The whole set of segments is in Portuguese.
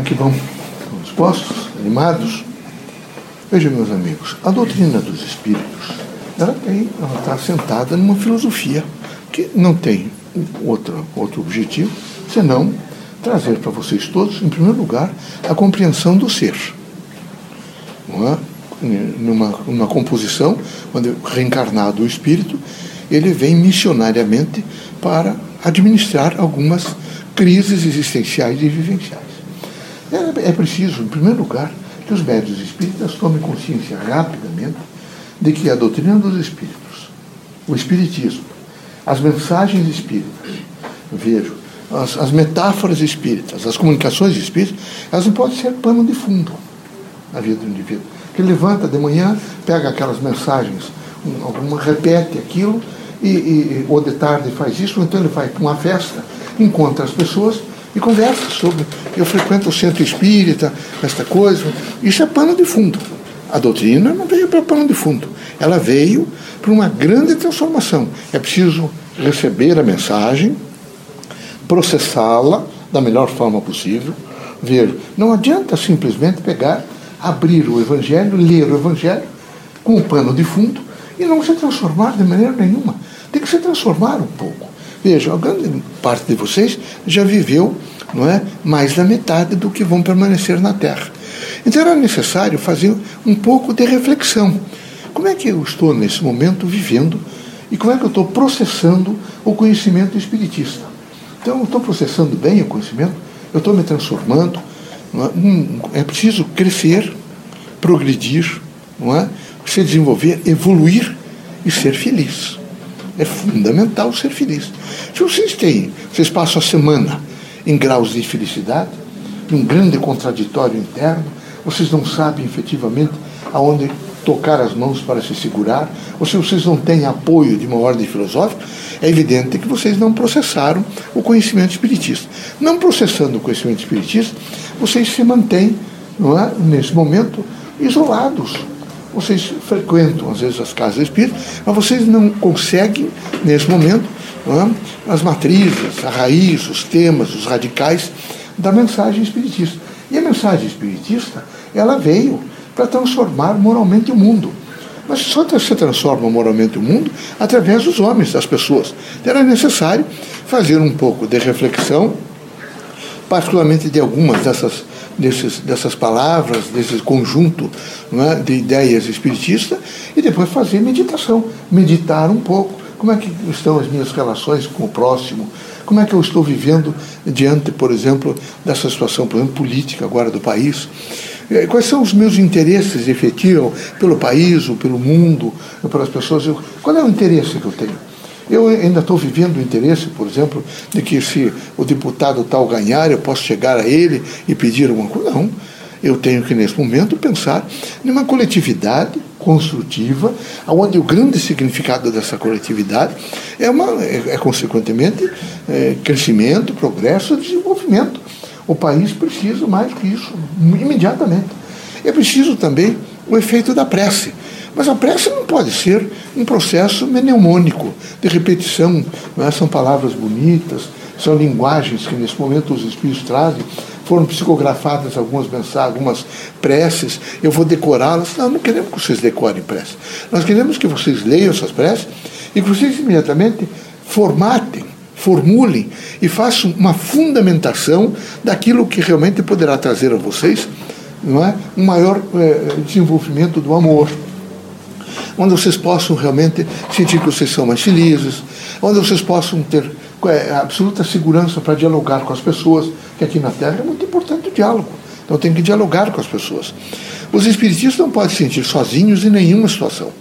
Como é que vão? Dispostos? Animados? Vejam, meus amigos, a doutrina dos espíritos, ela tem, ela está assentada numa filosofia que não tem outro, outro objetivo senão trazer para vocês todos, em primeiro lugar, a compreensão do ser. Não é? numa, numa composição, onde reencarnado o espírito, ele vem missionariamente para administrar algumas crises existenciais e vivenciais. É, preciso, em primeiro lugar, que os médios espíritas tomem consciência rapidamente de que a doutrina dos espíritos, o espiritismo, as mensagens espíritas, vejo, as, as metáforas espíritas, as comunicações espíritas, elas não podem ser pano de fundo na vida do indivíduo. Que levanta de manhã, pega aquelas mensagens, alguma repete aquilo, e, e, ou de tarde faz isso, ou então ele vai para uma festa, encontra as pessoas e conversa sobre. Eu frequento o centro espírita, esta coisa. Isso é pano de fundo. A doutrina não veio para pano de fundo. Ela veio para uma grande transformação. É preciso receber a mensagem, processá-la da melhor forma possível, ver. Não adianta simplesmente pegar abrir o Evangelho, ler o Evangelho com o pano de fundo e não se transformar de maneira nenhuma. Tem que se transformar um pouco. Veja, a grande parte de vocês já viveu não é, mais da metade do que vão permanecer na Terra. Então era necessário fazer um pouco de reflexão. Como é que eu estou nesse momento vivendo e como é que eu estou processando o conhecimento espiritista? Então, eu estou processando bem o conhecimento, eu estou me transformando, é? é preciso crescer, progredir, não é? se desenvolver, evoluir e ser feliz. É fundamental ser feliz. Se vocês têm, vocês passam a semana em graus de felicidade, um grande contraditório interno, vocês não sabem efetivamente aonde tocar as mãos para se segurar, ou se vocês não têm apoio de uma ordem filosófica, é evidente que vocês não processaram o conhecimento espiritista. Não processando o conhecimento espiritista, vocês se mantêm, é, nesse momento, isolados. Vocês frequentam, às vezes, as casas espíritas, mas vocês não conseguem, nesse momento, é, as matrizes, a raiz, os temas, os radicais da mensagem espiritista. E a mensagem espiritista, ela veio para transformar moralmente o mundo. Mas só se transforma moralmente o mundo através dos homens, das pessoas. Então, era necessário fazer um pouco de reflexão, particularmente de algumas dessas, desses, dessas palavras, desse conjunto é, de ideias espiritistas, e depois fazer meditação, meditar um pouco. Como é que estão as minhas relações com o próximo? Como é que eu estou vivendo diante, por exemplo, dessa situação, por exemplo, política agora do país? É, quais são os meus interesses efetivos pelo país, ou pelo mundo, ou pelas pessoas? Qual é o interesse que eu tenho? Eu ainda estou vivendo o interesse, por exemplo, de que se o deputado tal ganhar, eu posso chegar a ele e pedir alguma coisa. Não. Eu tenho que, nesse momento, pensar numa coletividade construtiva, onde o grande significado dessa coletividade é, uma, é, é consequentemente, é, crescimento, progresso, desenvolvimento. O país precisa mais que isso, imediatamente. É preciso também o efeito da prece. Mas a prece não pode ser um processo mnemônico, de repetição. É? São palavras bonitas, são linguagens que nesse momento os espíritos trazem. Foram psicografadas algumas mensagens, algumas preces, eu vou decorá-las. Não, não queremos que vocês decorem preces. Nós queremos que vocês leiam essas preces e que vocês imediatamente formatem formulem e façam uma fundamentação daquilo que realmente poderá trazer a vocês não é? um maior é, desenvolvimento do amor. Onde vocês possam realmente sentir que vocês são mais felizes, onde vocês possam ter é, absoluta segurança para dialogar com as pessoas, que aqui na Terra é muito importante o diálogo. Então tem que dialogar com as pessoas. Os espiritistas não podem se sentir sozinhos em nenhuma situação.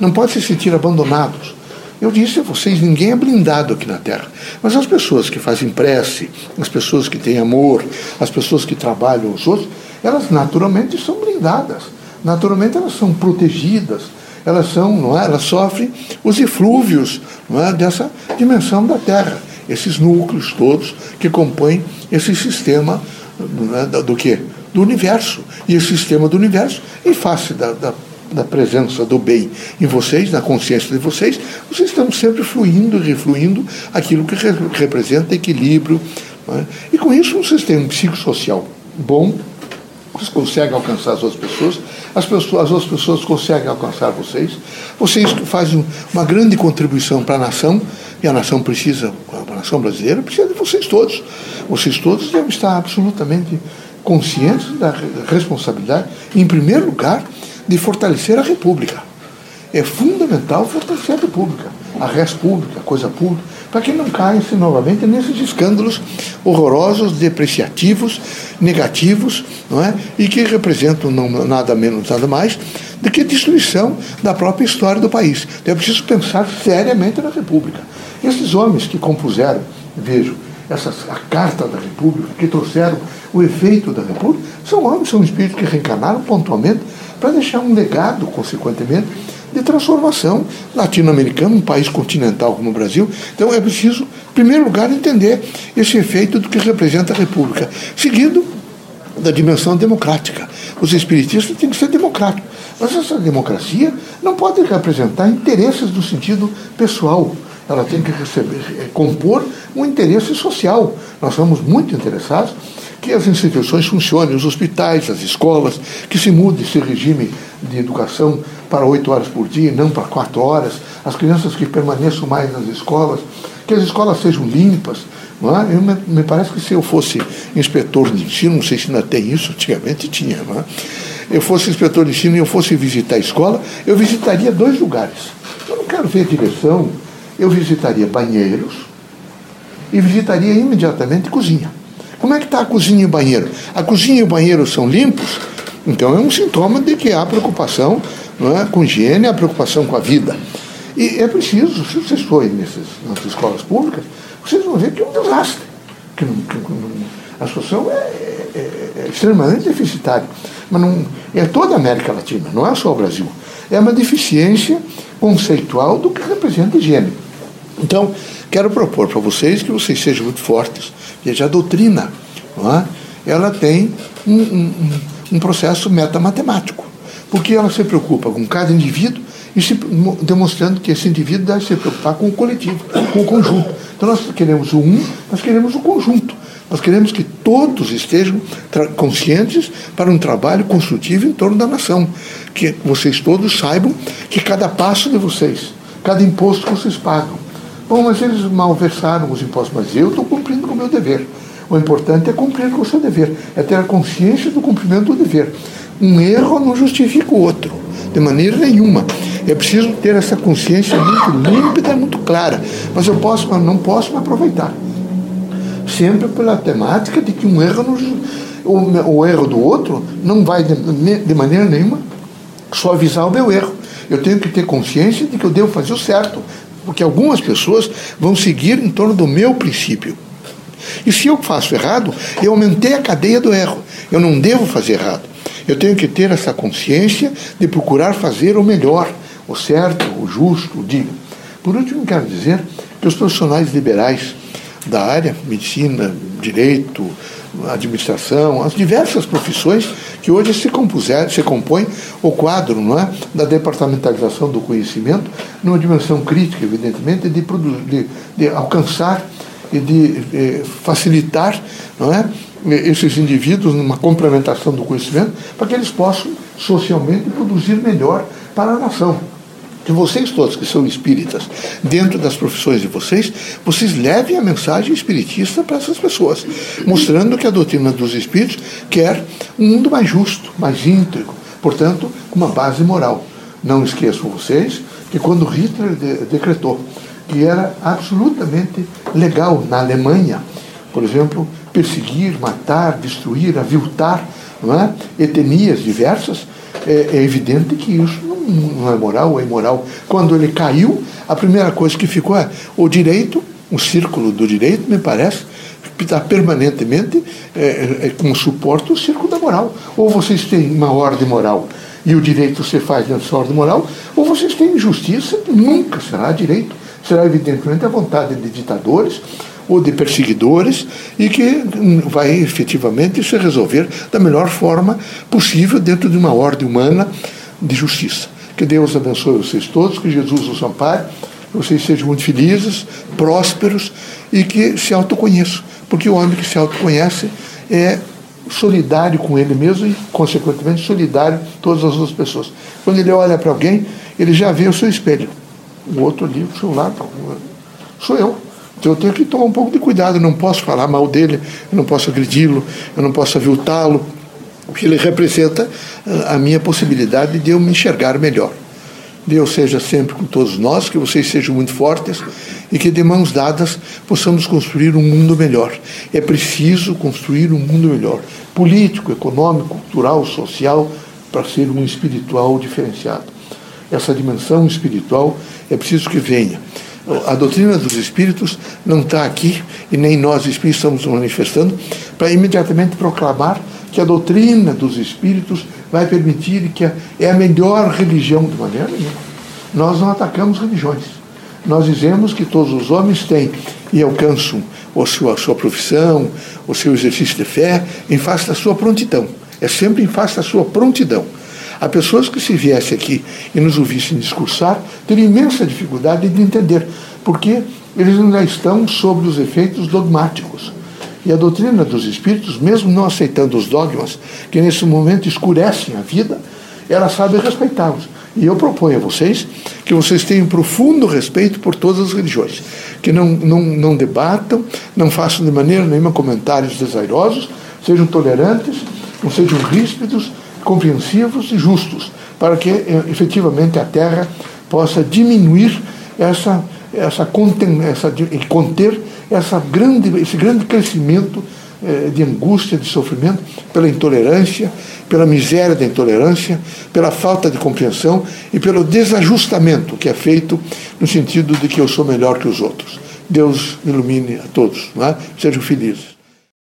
Não podem se sentir abandonados. Eu disse a vocês, ninguém é blindado aqui na Terra. Mas as pessoas que fazem prece, as pessoas que têm amor, as pessoas que trabalham os outros, elas naturalmente são blindadas. Naturalmente elas são protegidas. Elas são, não é? Elas sofrem os eflúvios não é? dessa dimensão da Terra. Esses núcleos todos que compõem esse sistema é? do, que? Do universo. E esse sistema do universo, em face da, da da presença do bem em vocês, na consciência de vocês, vocês estão sempre fluindo refluindo aquilo que re representa equilíbrio. É? E com isso vocês têm um psicossocial bom, vocês conseguem alcançar as outras pessoas, as, pessoas, as outras pessoas conseguem alcançar vocês, vocês fazem uma grande contribuição para a nação, e a nação precisa, a nação brasileira precisa de vocês todos. Vocês todos devem estar absolutamente conscientes da responsabilidade, em primeiro lugar, de fortalecer a República. É fundamental fortalecer a República, a res pública, a coisa pública, para que não caia-se novamente nesses escândalos horrorosos, depreciativos, negativos, não é? e que representam não, nada menos, nada mais do que a destruição da própria história do país. Então é preciso pensar seriamente na República. Esses homens que compuseram, vejo, essa, a Carta da República, que trouxeram o efeito da República, são homens, são espíritos que reencarnaram pontualmente para deixar um legado, consequentemente, de transformação latino-americana, um país continental como o Brasil. Então é preciso, em primeiro lugar, entender esse efeito do que representa a República, seguido da dimensão democrática. Os espiritistas têm que ser democráticos. Mas essa democracia não pode representar interesses no sentido pessoal ela tem que receber, é, compor um interesse social. Nós somos muito interessados que as instituições funcionem, os hospitais, as escolas, que se mude esse regime de educação para oito horas por dia, não para quatro horas, as crianças que permaneçam mais nas escolas, que as escolas sejam limpas. Não é? eu, me, me, parece que se eu fosse inspetor de ensino, não sei se ainda tem isso, antigamente tinha, não é? eu fosse inspetor de ensino e eu fosse visitar a escola, eu visitaria dois lugares. Eu não quero ver direção, eu visitaria banheiros e visitaria imediatamente cozinha. Como é que está a cozinha e o banheiro? A cozinha e o banheiro são limpos? Então é um sintoma de que há preocupação não é, com higiene, há preocupação com a vida. E é preciso, se vocês forem nessas, nas escolas públicas, vocês vão ver que é um desastre. Que, não, que não, a situação é, é, é, é, extremamente deficitária. Mas não, é toda a América Latina, não é só o Brasil. É uma deficiência conceitual do que representa higiene. Então, quero propor para vocês que vocês sejam muito fortes. Veja, a doutrina, é? ela tem um, um processo metamatemático, porque ela se preocupa com cada indivíduo e se, demonstrando que esse indivíduo deve se preocupar com o coletivo, com o conjunto. Então nós queremos o um, nós queremos o conjunto. Nós queremos que todos estejam conscientes para um trabalho construtivo em torno da nação. Que vocês todos saibam que cada passo de vocês, cada imposto que vocês pagam, Bom, mas eles malversaram os impostos, mas eu estou cumprindo com o meu dever. O importante é cumprir com o seu dever, é ter a consciência do cumprimento do dever. Um erro não justifica o outro, de maneira nenhuma. É preciso ter essa consciência muito límpida, muito clara. Mas eu posso, mas não posso me aproveitar. Sempre pela temática de que um erro não, o, o erro do outro não vai de, de maneira nenhuma suavizar o meu erro. Eu tenho que ter consciência de que eu devo fazer o certo, porque algumas pessoas vão seguir em torno do meu princípio. E se eu faço errado, eu aumentei a cadeia do erro. Eu não devo fazer errado. Eu tenho que ter essa consciência de procurar fazer o melhor, o certo, o justo, o digno. Por último, quero dizer que os profissionais liberais da área, medicina, direito, administração, as diversas profissões que hoje se compuser, se compõem o quadro não é, da departamentalização do conhecimento numa dimensão crítica, evidentemente, de, de, de alcançar e de, de facilitar não é, esses indivíduos numa complementação do conhecimento para que eles possam socialmente produzir melhor para a nação que vocês todos que são espíritas, dentro das profissões de vocês, vocês levem a mensagem espiritista para essas pessoas, mostrando que a doutrina dos espíritos quer um mundo mais justo, mais íntegro, portanto, uma base moral. Não esqueçam vocês que quando Hitler de decretou que era absolutamente legal na Alemanha, por exemplo, perseguir, matar, destruir, aviltar é? etnias diversas, é, é evidente que isso não, não é moral é imoral. Quando ele caiu, a primeira coisa que ficou é o direito, o círculo do direito, me parece, está permanentemente é, é, com suporte o círculo da moral. Ou vocês têm uma ordem moral e o direito se faz dessa ordem moral, ou vocês têm justiça, nunca será direito. Será evidentemente a vontade de ditadores ou de perseguidores e que vai efetivamente se resolver da melhor forma possível dentro de uma ordem humana de justiça. Que Deus abençoe vocês todos, que Jesus os ampare, que vocês sejam muito felizes, prósperos e que se autoconheçam. Porque o homem que se autoconhece é solidário com ele mesmo e, consequentemente, solidário com todas as outras pessoas. Quando ele olha para alguém, ele já vê o seu espelho. O outro ali, o seu lado, sou eu. Então eu tenho que tomar um pouco de cuidado, eu não posso falar mal dele, eu não posso agredi-lo, eu não posso aviltá-lo, porque ele representa ah, a minha possibilidade de eu me enxergar melhor. Deus seja sempre com todos nós, que vocês sejam muito fortes e que de mãos dadas possamos construir um mundo melhor. É preciso construir um mundo melhor, político, econômico, cultural, social, para ser um espiritual diferenciado. Essa dimensão espiritual é preciso que venha. A doutrina dos espíritos não está aqui, e nem nós espíritos estamos manifestando, para imediatamente proclamar que a doutrina dos espíritos vai permitir que é a melhor religião de maneira nenhuma. Nós não atacamos religiões. Nós dizemos que todos os homens têm e alcançam a sua, a sua profissão, o seu exercício de fé, em face da sua prontidão. É sempre em face da sua prontidão. Há pessoas que, se viessem aqui e nos ouvissem discursar, teriam imensa dificuldade de entender, porque eles ainda estão sobre os efeitos dogmáticos. E a doutrina dos espíritos, mesmo não aceitando os dogmas, que nesse momento escurecem a vida, ela sabe respeitá-los. E eu proponho a vocês que vocês tenham profundo respeito por todas as religiões, que não, não, não debatam, não façam de maneira nenhuma comentários desairosos, sejam tolerantes, não sejam ríspidos, compreensivos e justos, para que eh, efetivamente a Terra possa diminuir essa, essa, conten, essa conter essa grande, esse grande crescimento eh, de angústia, de sofrimento, pela intolerância, pela miséria da intolerância, pela falta de compreensão e pelo desajustamento que é feito no sentido de que eu sou melhor que os outros. Deus ilumine a todos, é? sejam felizes.